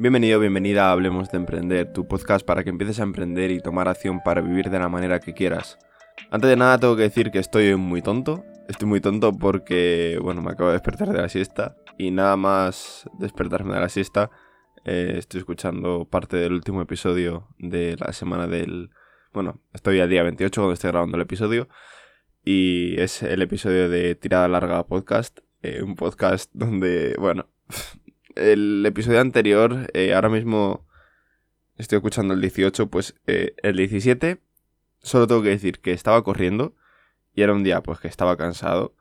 Bienvenido, bienvenida a Hablemos de Emprender, tu podcast para que empieces a emprender y tomar acción para vivir de la manera que quieras. Antes de nada tengo que decir que estoy muy tonto. Estoy muy tonto porque, bueno, me acabo de despertar de la siesta y nada más despertarme de la siesta, eh, estoy escuchando parte del último episodio de la semana del... Bueno, estoy al día 28 cuando estoy grabando el episodio y es el episodio de Tirada Larga Podcast, eh, un podcast donde, bueno, el episodio anterior, eh, ahora mismo estoy escuchando el 18, pues el 17 Solo tengo que decir que estaba corriendo y era un día pues que estaba cansado.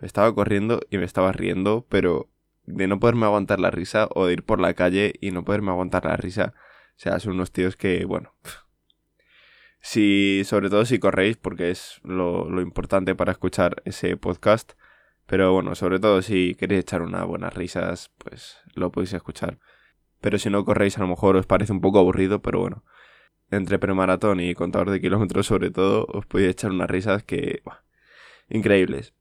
Estaba corriendo y me estaba riendo, pero de no poderme aguantar la risa o de ir por la calle y no poderme aguantar la risa. O sea, son unos tíos que, bueno. Si, sobre todo si corréis, porque es lo importante para escuchar ese podcast. Pero bueno, sobre todo si queréis echar unas buenas risas, pues lo podéis escuchar. Pero si no corréis, a lo mejor os parece un poco aburrido, pero bueno entre premaratón y contador de kilómetros sobre todo, os podéis echar unas risas que... increíbles.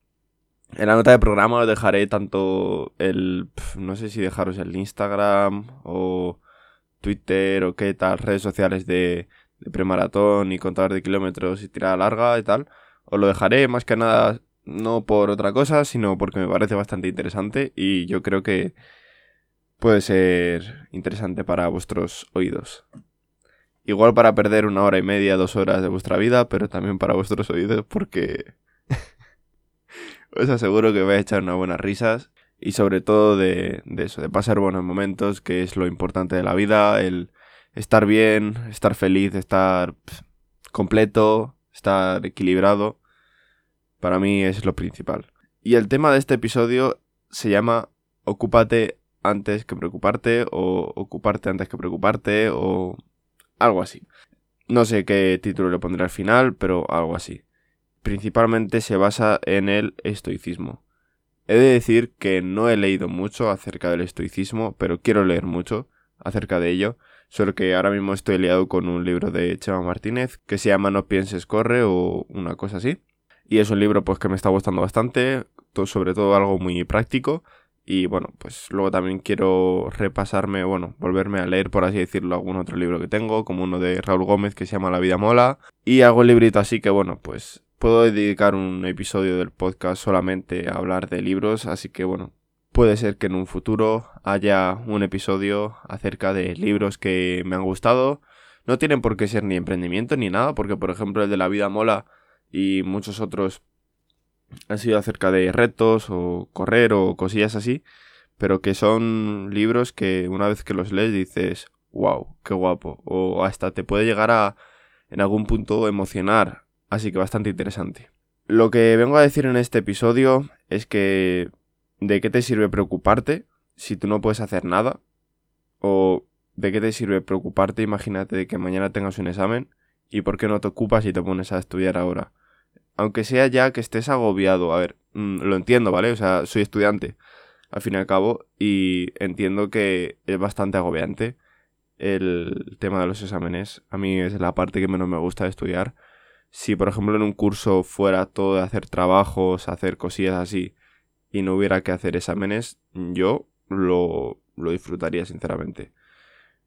En la nota de programa os dejaré tanto el... no sé si dejaros el Instagram o Twitter o qué tal, redes sociales de, de premaratón y contador de kilómetros y tirada larga y tal. Os lo dejaré más que nada no por otra cosa, sino porque me parece bastante interesante y yo creo que puede ser interesante para vuestros oídos. Igual para perder una hora y media, dos horas de vuestra vida, pero también para vuestros oídos porque os aseguro que vais a echar unas buenas risas y sobre todo de, eso, de pasar buenos momentos, que es lo importante de la vida, el estar bien, estar feliz, estar completo, estar equilibrado. Para mí es lo principal. Y el tema de este episodio se llama Ocúpate antes que preocuparte o ocuparte antes que preocuparte o algo así. No sé qué título le pondré al final, pero algo así. Principalmente se basa en el estoicismo. He de decir que no he leído mucho acerca del estoicismo, pero quiero leer mucho acerca de ello, solo que ahora mismo estoy liado con un libro de Chema Martínez que se llama No pienses corre o una cosa así. Y es un libro pues que me está gustando bastante, sobre todo algo muy práctico y bueno, pues luego también quiero repasarme, bueno, volverme a leer, por así decirlo, algún otro libro que tengo, como uno de Raúl Gómez que se llama La vida mola. Y hago un librito así que bueno, pues puedo dedicar un episodio del podcast solamente a hablar de libros, así que bueno, puede ser que en un futuro haya un episodio acerca de libros que me han gustado. No tienen por qué ser ni emprendimiento ni nada, porque por ejemplo el de La vida mola y muchos otros ha sido acerca de retos o correr o cosillas así, pero que son libros que una vez que los lees dices, wow, qué guapo, o hasta te puede llegar a en algún punto emocionar, así que bastante interesante. Lo que vengo a decir en este episodio es que ¿de qué te sirve preocuparte si tú no puedes hacer nada? ¿O de qué te sirve preocuparte? Imagínate de que mañana tengas un examen y por qué no te ocupas y te pones a estudiar ahora aunque sea ya que estés agobiado, a ver, mm, lo entiendo, ¿vale? O sea, soy estudiante, al fin y al cabo, y entiendo que es bastante agobiante el tema de los exámenes. A mí es la parte que menos me gusta de estudiar. Si, por ejemplo, en un curso fuera todo de hacer trabajos, hacer cosillas así, y no hubiera que hacer exámenes, yo lo, lo disfrutaría, sinceramente.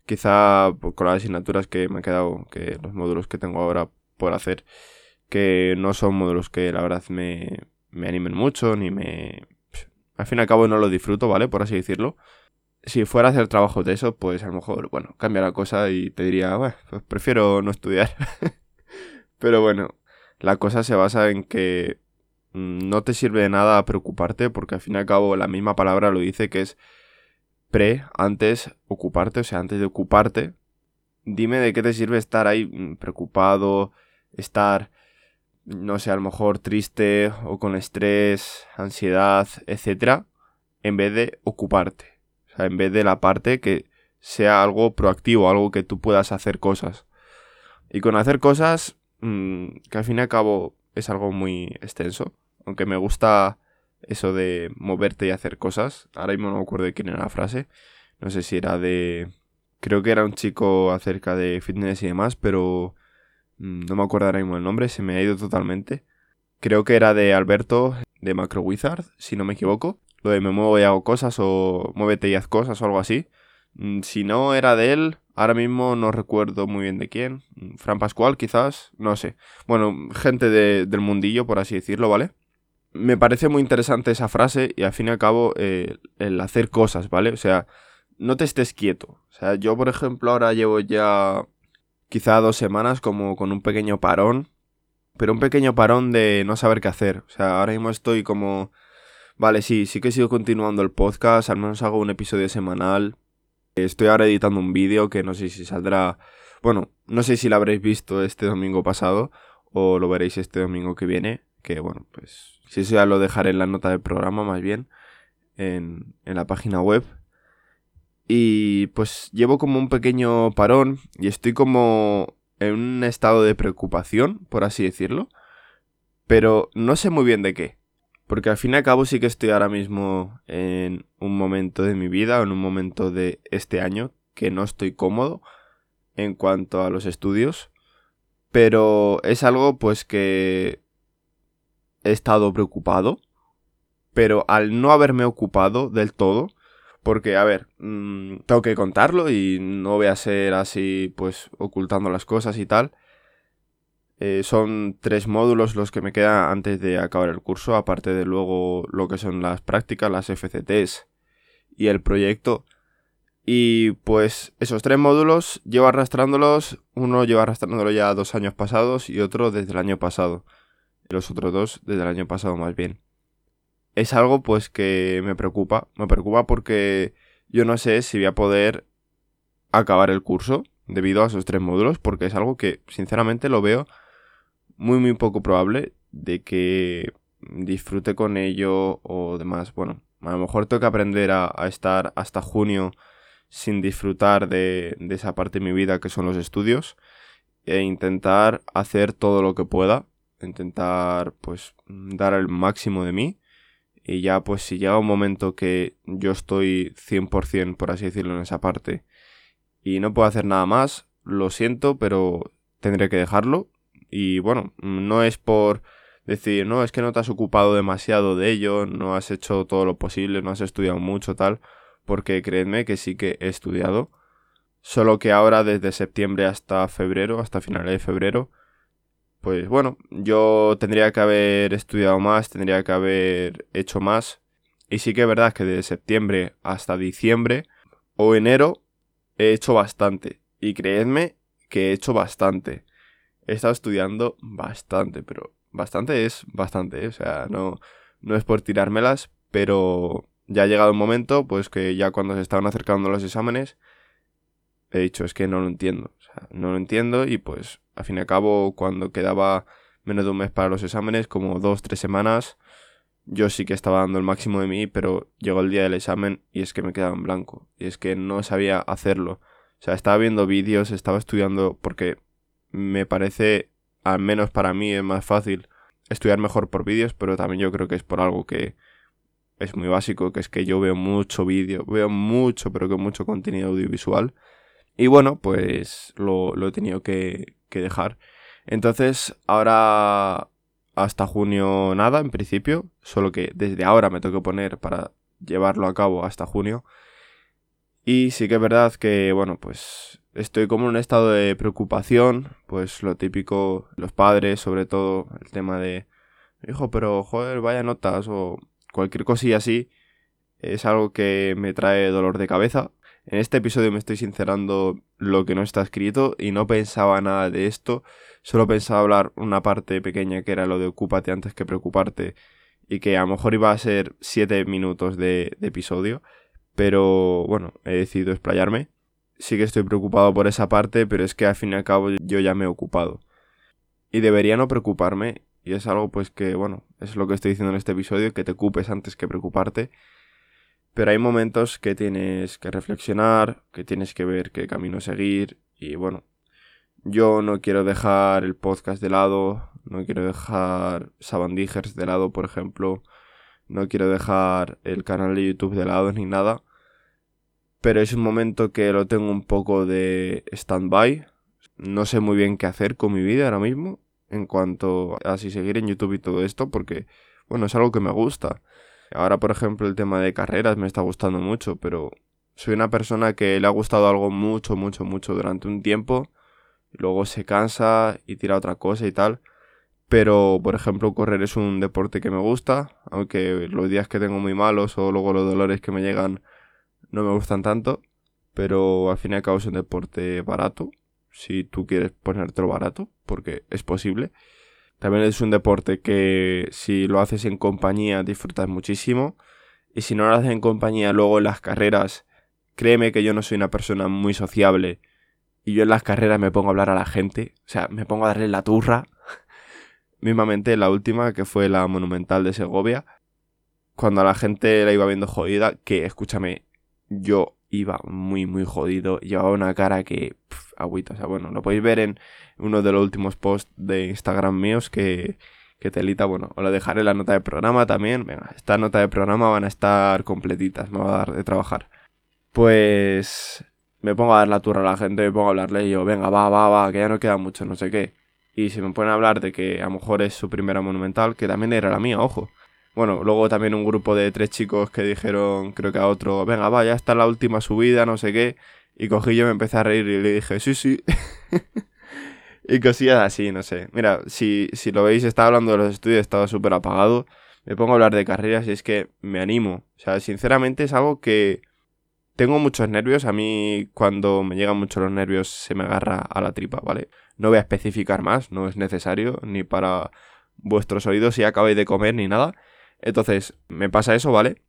Quizá con las asignaturas que me han quedado, que los módulos que tengo ahora por hacer, que no son modelos que la verdad me, me animen mucho, ni me... Al fin y al cabo no lo disfruto, ¿vale? Por así decirlo. Si fuera a hacer trabajos de eso, pues a lo mejor, bueno, cambia la cosa y te diría, bueno, pues prefiero no estudiar. Pero bueno, la cosa se basa en que no te sirve de nada preocuparte, porque al fin y al cabo la misma palabra lo dice que es pre, antes, ocuparte, o sea, antes de ocuparte. Dime de qué te sirve estar ahí mm, preocupado, estar no sé, a lo mejor triste o con estrés, ansiedad, etcétera, en vez de ocuparte. O sea, en vez de la parte que sea algo proactivo, algo que tú puedas hacer cosas. Y con hacer cosas, mm, que al fin y al cabo es algo muy extenso, aunque me gusta eso de moverte y hacer cosas. Ahora mismo no me acuerdo de quién era la frase. No sé si era de... Creo que era un chico acerca de fitness y demás, pero no me acuerdo ahora mismo el nombre, se me ha ido totalmente. Creo que era de Alberto de Macro Wizard, si no me equivoco. Lo de me muevo y hago cosas o muévete y haz cosas o algo así. Mm, si no era de él, ahora mismo no recuerdo muy bien de quién. Mm, Fran Pascual, quizás, no sé. Bueno, gente del mundillo, por así decirlo, ¿vale? Me parece muy interesante esa frase y al fin y al cabo eh, el hacer cosas, ¿vale? O sea, no te estés quieto. O sea, yo, por ejemplo, ahora llevo ya quizá dos semanas como con un pequeño parón. Pero un pequeño parón de no saber qué hacer. O sea, ahora mismo estoy como... Vale, sí, sí que sigo continuando el podcast, al menos hago un episodio semanal, Estoy ahora editando un vídeo que no sé si saldrá. Bueno, no sé si lo habréis visto este domingo pasado o lo veréis este domingo que viene. Que bueno, pues si eso ya lo dejaré en la nota del programa más bien. En, en la página web. Y pues llevo como un pequeño parón y estoy como en un estado de preocupación, por así decirlo. Pero no sé muy bien de qué. Porque al fin y al cabo sí que estoy ahora mismo en un momento de mi vida o en un momento de este año que no estoy cómodo en cuanto a los estudios. Pero es algo pues que he estado preocupado. Pero al no haberme ocupado del todo, porque, a ver, mm, tengo que contarlo y no voy a ser así, pues, ocultando las cosas y tal. Eh, son tres módulos los que me quedan antes de acabar el curso, aparte de luego lo que son las prácticas, las FCTs y el proyecto. Y pues esos tres módulos llevo arrastrándolos, uno lleva arrastrándolo ya dos años pasados y otro desde el año pasado. Los otros dos desde el año pasado más bien. Es algo pues que me preocupa, me preocupa porque yo no sé si voy a poder acabar el curso debido a esos tres módulos, porque es algo que sinceramente lo veo muy muy poco probable de que disfrute con ello o demás. Bueno, a lo mejor tengo que aprender a, estar hasta junio sin disfrutar de, de, esa parte de mi vida que son los estudios e intentar hacer todo lo que pueda, intentar pues dar el máximo de mí y ya pues si llega un momento que yo estoy 100% por así decirlo en esa parte y no puedo hacer nada más, lo siento, pero tendré que dejarlo y bueno, no es por decir, no, es que no te has ocupado demasiado de ello, no has hecho todo lo posible, no has estudiado mucho, tal, porque creedme que sí que he estudiado. Solo que ahora desde septiembre hasta febrero, hasta finales de febrero, pues bueno, yo tendría que haber estudiado más, tendría que haber hecho más. Y sí que es verdad que desde septiembre hasta diciembre o enero he hecho bastante. Y creedme que he hecho bastante he estado estudiando bastante, pero bastante es bastante, ¿eh? o sea, no, no es por tirármelas, pero ya ha llegado un momento, pues que ya cuando se estaban acercando los exámenes, he dicho, es que no lo entiendo, no lo entiendo y pues al fin y al cabo cuando quedaba menos de un mes para los exámenes, como dos, tres semanas, yo sí que estaba dando el máximo de mí, pero llegó el día del examen y es que me quedaba en blanco, y es que no sabía hacerlo. O sea, estaba viendo vídeos, estaba estudiando porque me parece, al menos para mí, es más fácil estudiar mejor por vídeos, pero también yo creo que es por algo que es muy básico, que es que yo veo mucho vídeo, veo mucho, pero que mucho contenido audiovisual. Y bueno, pues lo, he tenido que, dejar. Entonces, ahora hasta junio nada, en principio, solo que desde ahora me tengo que poner para llevarlo a cabo hasta junio. Y sí que es verdad que, bueno, pues estoy como en un estado de preocupación, pues lo típico, los padres, sobre todo, el tema de, hijo, pero joder, vaya notas o cualquier cosilla así, es algo que me trae dolor de cabeza. En este episodio me estoy sincerando lo que no está escrito y no pensaba nada de esto, solo pensaba hablar una parte pequeña que era lo de ocúpate antes que preocuparte y que a lo mejor iba a ser 7 minutos de, de episodio, pero bueno, he decidido explayarme sí que estoy preocupado por esa parte, pero es que al fin y al cabo yo ya me he ocupado. Y debería no preocuparme, y es algo pues que, bueno, es lo que estoy diciendo en este episodio, que te ocupes antes que preocuparte. Pero hay momentos que tienes que reflexionar, que tienes que ver qué camino seguir, y bueno, yo no quiero dejar el podcast de lado, no quiero dejar Sabandijers de lado, por ejemplo, no quiero dejar el canal de YouTube de lado ni nada pero es un momento que lo tengo un poco de stand-by. No sé muy bien qué hacer con mi vida ahora mismo en cuanto a si seguir en YouTube y todo esto, porque, bueno, es algo que me gusta. Ahora, por ejemplo, el tema de carreras me está gustando mucho, pero soy una persona que le ha gustado algo mucho, mucho, mucho durante un tiempo, luego se cansa y tira otra cosa y tal. Pero, por ejemplo, correr es un deporte que me gusta, aunque los días que tengo muy malos o luego los dolores que me llegan no me gustan tanto. Pero al fin y al cabo es un deporte barato, si tú quieres ponértelo barato, porque es posible. También es un deporte que si lo haces en compañía disfrutas muchísimo. Y si no lo haces en compañía, luego en las carreras, créeme que yo no soy una persona muy sociable. Y yo en las carreras me pongo a hablar a la gente. O sea, me pongo a darle la turra. Mismamente la última, que fue la monumental de Segovia. Cuando a la gente la iba viendo jodida, que escúchame, yo iba muy, muy jodido. Llevaba una cara que. agüita. O sea, bueno, lo podéis ver en uno de los últimos posts de Instagram míos que. Que telita, bueno, os lo dejaré en la nota de programa también. Venga, esta nota de programa van a estar completitas, me va a dar de trabajar. Pues. Me pongo a dar la turra a la gente, me pongo a hablarle y yo, venga, va, va, va, que ya no queda mucho, no sé qué. Y se me ponen a hablar de que a lo mejor es su primera monumental, que también era la mía, ojo. Bueno, luego también un grupo de tres chicos que dijeron, creo que a otro, venga, va, ya está la última subida, no sé qué. Y cogí yo, me empecé a reír y le dije, sí, sí. y cosillas así, no sé. Mira, si, si lo veis, estaba hablando de los estudios, estaba súper apagado. Me pongo a hablar de carreras y es que me animo. O sea, sinceramente es algo que tengo muchos nervios. A mí cuando me llegan mucho los nervios se me agarra a la tripa, ¿vale? No voy a especificar más, no es necesario, ni para vuestros oídos si acabáis de comer ni nada. Entonces, me pasa eso, ¿vale?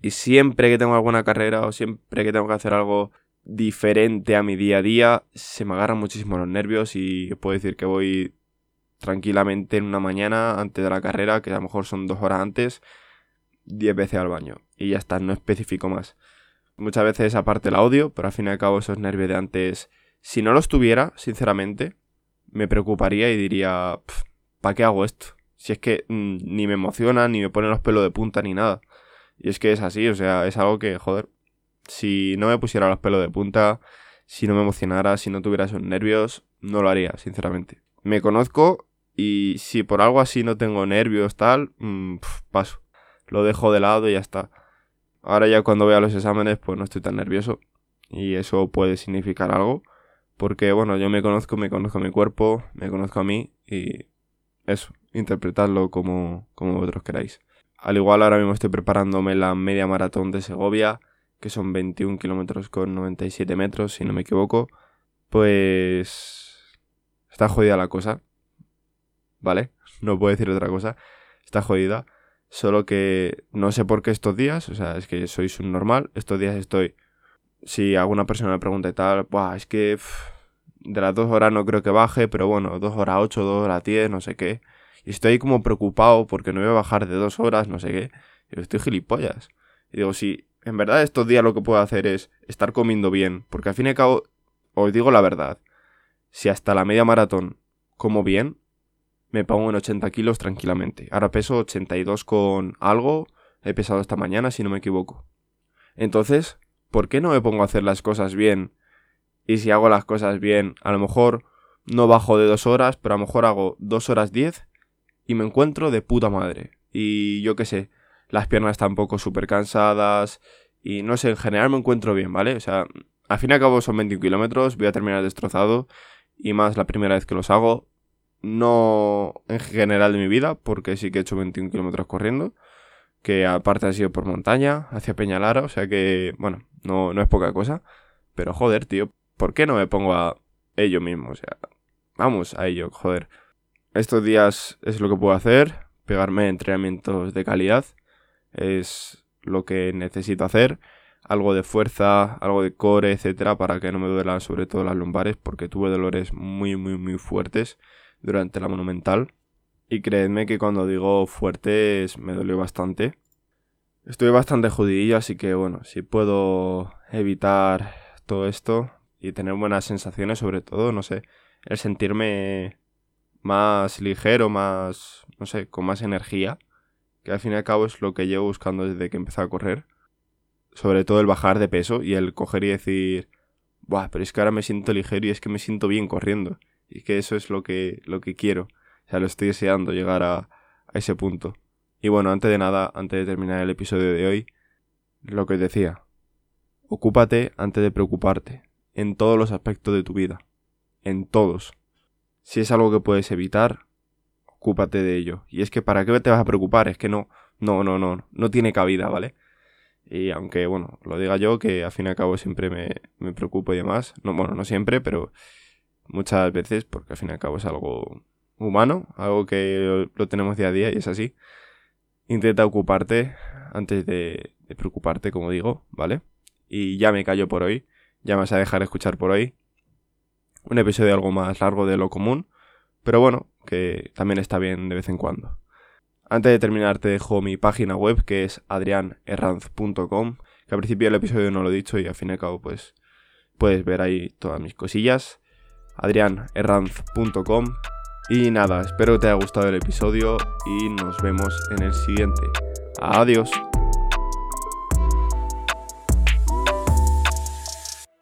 Y siempre que tengo alguna carrera o siempre que tengo que hacer algo diferente a mi día a día, se me agarran muchísimo los nervios y puedo decir que voy tranquilamente en una mañana antes de la carrera, que a lo mejor son dos horas antes, diez veces al baño. Y ya está, no especifico más. Muchas veces aparte el audio, pero al fin y al cabo esos nervios de antes, si no los tuviera, sinceramente, me preocuparía y diría, ¿para qué hago esto? Si es que mm, ni me emociona, ni me pone los pelos de punta, ni nada. Y es que es así, o sea, es algo que, joder, si no me pusiera los pelos de punta, si no me emocionara, si no tuviera esos nervios, no lo haría, sinceramente. Me conozco y si por algo así no tengo nervios, tal, mm, paso. Lo dejo de lado y ya está. Ahora ya cuando vea los exámenes, pues no estoy tan nervioso. Y eso puede significar algo. Porque, bueno, yo me conozco, me conozco a mi cuerpo, me conozco a mí y eso, interpretadlo como, como vosotros queráis. Al igual ahora mismo estoy preparándome la media maratón de Segovia, que son 21 kilómetros con 97 metros, si no me equivoco. Pues... Está jodida la cosa. ¿Vale? No puedo decir otra cosa. Está jodida. Solo que no sé por qué estos días, o sea, es que soy subnormal. Estos días estoy... Si alguna persona me pregunta y tal, Buah, es que... de las dos horas no creo que baje, pero bueno, dos horas ocho, dos horas diez, no sé qué. Y estoy como preocupado porque no voy a bajar de dos horas, no sé qué. Y estoy gilipollas. Y digo, si en verdad estos días lo que puedo hacer es estar comiendo bien, porque al fin y al cabo, os digo la verdad, si hasta la media maratón como bien, me pongo en 80 kilos tranquilamente. Ahora peso 82 con algo, he pesado esta mañana si no me equivoco. Entonces, ¿por qué no me pongo a hacer las cosas bien? Y si hago las cosas bien, a lo mejor no bajo de dos horas, pero a lo mejor hago dos horas diez y me encuentro de puta madre. Y yo qué sé, las piernas tampoco súper cansadas y no sé, en general me encuentro bien, ¿vale? O sea, al fin y al cabo son 21 kilómetros, voy a terminar destrozado y más la primera vez que los hago. No en general de mi vida, porque sí que he hecho 21 kilómetros corriendo, que aparte ha sido por montaña, hacia Peñalara, o sea que, bueno, no, no es poca cosa. Pero joder, tío, ¿por qué no me pongo a ello mismo? O sea, vamos a ello, joder. Estos días es lo que puedo hacer, pegarme entrenamientos de calidad, es lo que necesito hacer, algo de fuerza, algo de core, etcétera, para que no me duelan sobre todo las lumbares, porque tuve dolores muy, muy, muy fuertes durante la monumental. Y creedme que cuando digo fuertes me dolió bastante. Estoy bastante jodidillo, así que bueno, si puedo evitar todo esto y tener buenas sensaciones sobre todo, no sé, el sentirme más ligero, más, no sé, con más energía, que al fin y al cabo es lo que llevo buscando desde que empecé a correr. Sobre todo el bajar de peso y el coger y decir, Buah, pero es que ahora me siento ligero y es que me siento bien corriendo. Y que eso es lo que, lo que quiero. O sea, lo estoy deseando llegar a, a ese punto. Y bueno, antes de nada, antes de terminar el episodio de hoy, lo que os decía. Ocúpate antes de preocuparte, en todos los aspectos de tu vida, en todos. Si es algo que puedes evitar, ocúpate de ello. Y es que ¿para qué te vas a preocupar? Es que no, no, no, no, no tiene cabida, ¿vale? Y aunque, bueno, lo diga yo, que al fin y al cabo siempre me, me preocupo y demás. No, bueno, no siempre, pero muchas veces, porque al fin y al cabo es algo humano, algo que lo tenemos día a día y es así. Intenta ocuparte antes de, de preocuparte, como digo, ¿vale? Y ya me callo por hoy, ya me vas a dejar escuchar por hoy. Un episodio algo más largo de lo común, pero bueno, que también está bien de vez en cuando. Antes de terminar te dejo mi página web que es adrianerranz.com, que al principio del episodio no lo he dicho y al fin y al cabo pues puedes ver ahí todas mis cosillas. adrianerranz.com y nada, espero que te haya gustado el episodio y nos vemos en el siguiente. Adiós.